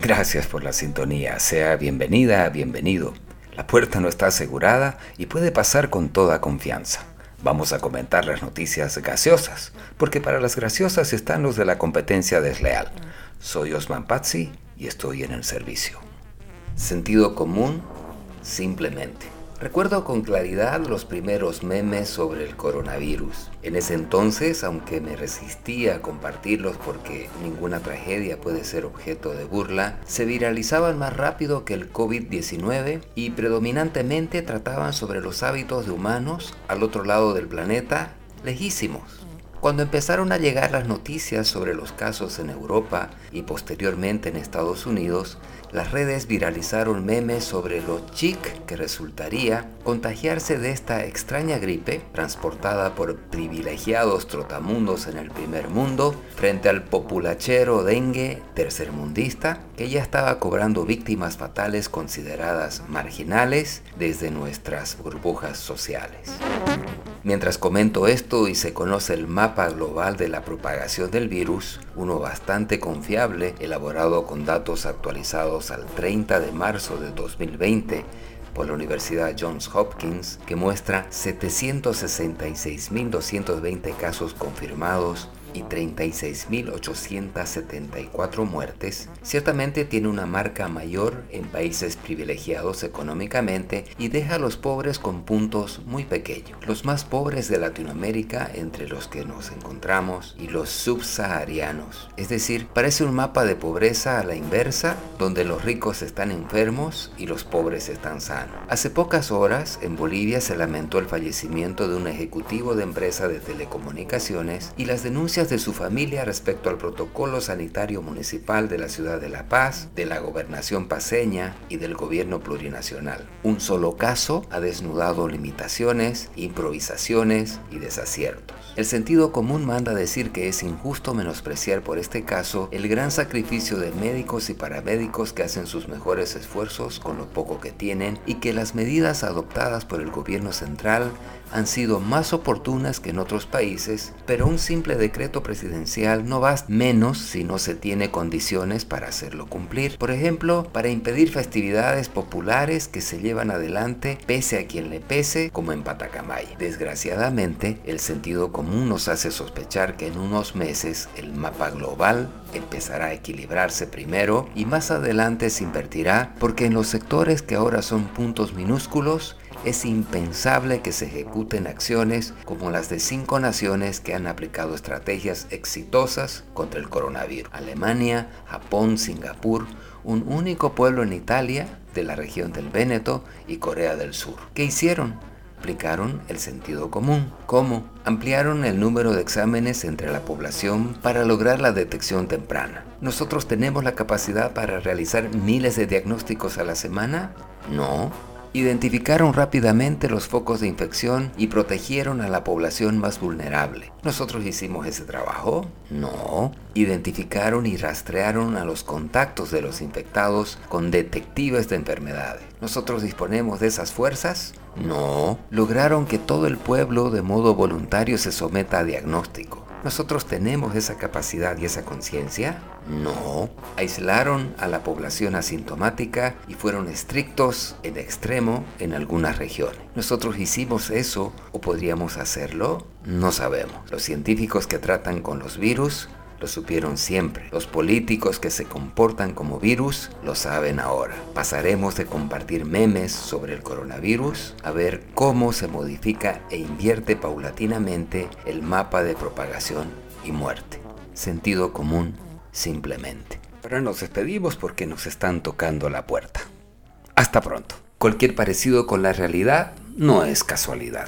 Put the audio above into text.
Gracias por la sintonía, sea bienvenida, bienvenido. La puerta no está asegurada y puede pasar con toda confianza. Vamos a comentar las noticias gaseosas, porque para las graciosas están los de la competencia desleal. Soy Osman Pazzi y estoy en el servicio. Sentido común, simplemente. Recuerdo con claridad los primeros memes sobre el coronavirus. En ese entonces, aunque me resistía a compartirlos porque ninguna tragedia puede ser objeto de burla, se viralizaban más rápido que el COVID-19 y predominantemente trataban sobre los hábitos de humanos al otro lado del planeta, lejísimos. Cuando empezaron a llegar las noticias sobre los casos en Europa y posteriormente en Estados Unidos, las redes viralizaron memes sobre lo chic que resultaría contagiarse de esta extraña gripe transportada por privilegiados trotamundos en el primer mundo frente al populachero dengue tercermundista que ya estaba cobrando víctimas fatales consideradas marginales desde nuestras burbujas sociales. Mientras comento esto y se conoce el mapa global de la propagación del virus, uno bastante confiable, elaborado con datos actualizados al 30 de marzo de 2020 por la Universidad Johns Hopkins, que muestra 766.220 casos confirmados y 36.874 muertes, ciertamente tiene una marca mayor en países privilegiados económicamente y deja a los pobres con puntos muy pequeños. Los más pobres de Latinoamérica, entre los que nos encontramos, y los subsaharianos. Es decir, parece un mapa de pobreza a la inversa, donde los ricos están enfermos y los pobres están sanos. Hace pocas horas, en Bolivia se lamentó el fallecimiento de un ejecutivo de empresa de telecomunicaciones y las denuncias de su familia respecto al protocolo sanitario municipal de la ciudad de La Paz, de la gobernación paseña y del gobierno plurinacional. Un solo caso ha desnudado limitaciones, improvisaciones y desaciertos. El sentido común manda decir que es injusto menospreciar por este caso el gran sacrificio de médicos y paramédicos que hacen sus mejores esfuerzos con lo poco que tienen y que las medidas adoptadas por el gobierno central han sido más oportunas que en otros países, pero un simple decreto presidencial no basta menos si no se tiene condiciones para hacerlo cumplir. Por ejemplo, para impedir festividades populares que se llevan adelante pese a quien le pese, como en Patacamay. Desgraciadamente, el sentido común nos hace sospechar que en unos meses el mapa global empezará a equilibrarse primero y más adelante se invertirá porque en los sectores que ahora son puntos minúsculos es impensable que se ejecuten acciones como las de cinco naciones que han aplicado estrategias exitosas contra el coronavirus. Alemania, Japón, Singapur, un único pueblo en Italia, de la región del Véneto y Corea del Sur. ¿Qué hicieron? Aplicaron el sentido común. ¿Cómo? Ampliaron el número de exámenes entre la población para lograr la detección temprana. ¿Nosotros tenemos la capacidad para realizar miles de diagnósticos a la semana? No. Identificaron rápidamente los focos de infección y protegieron a la población más vulnerable. ¿Nosotros hicimos ese trabajo? No. Identificaron y rastrearon a los contactos de los infectados con detectives de enfermedades. ¿Nosotros disponemos de esas fuerzas? No. ¿Lograron que todo el pueblo de modo voluntario se someta a diagnóstico? ¿Nosotros tenemos esa capacidad y esa conciencia? No. Aislaron a la población asintomática y fueron estrictos en extremo en algunas regiones. ¿Nosotros hicimos eso o podríamos hacerlo? No sabemos. Los científicos que tratan con los virus lo supieron siempre. Los políticos que se comportan como virus lo saben ahora. Pasaremos de compartir memes sobre el coronavirus a ver cómo se modifica e invierte paulatinamente el mapa de propagación y muerte. Sentido común, simplemente. Ahora nos despedimos porque nos están tocando la puerta. Hasta pronto. Cualquier parecido con la realidad no es casualidad.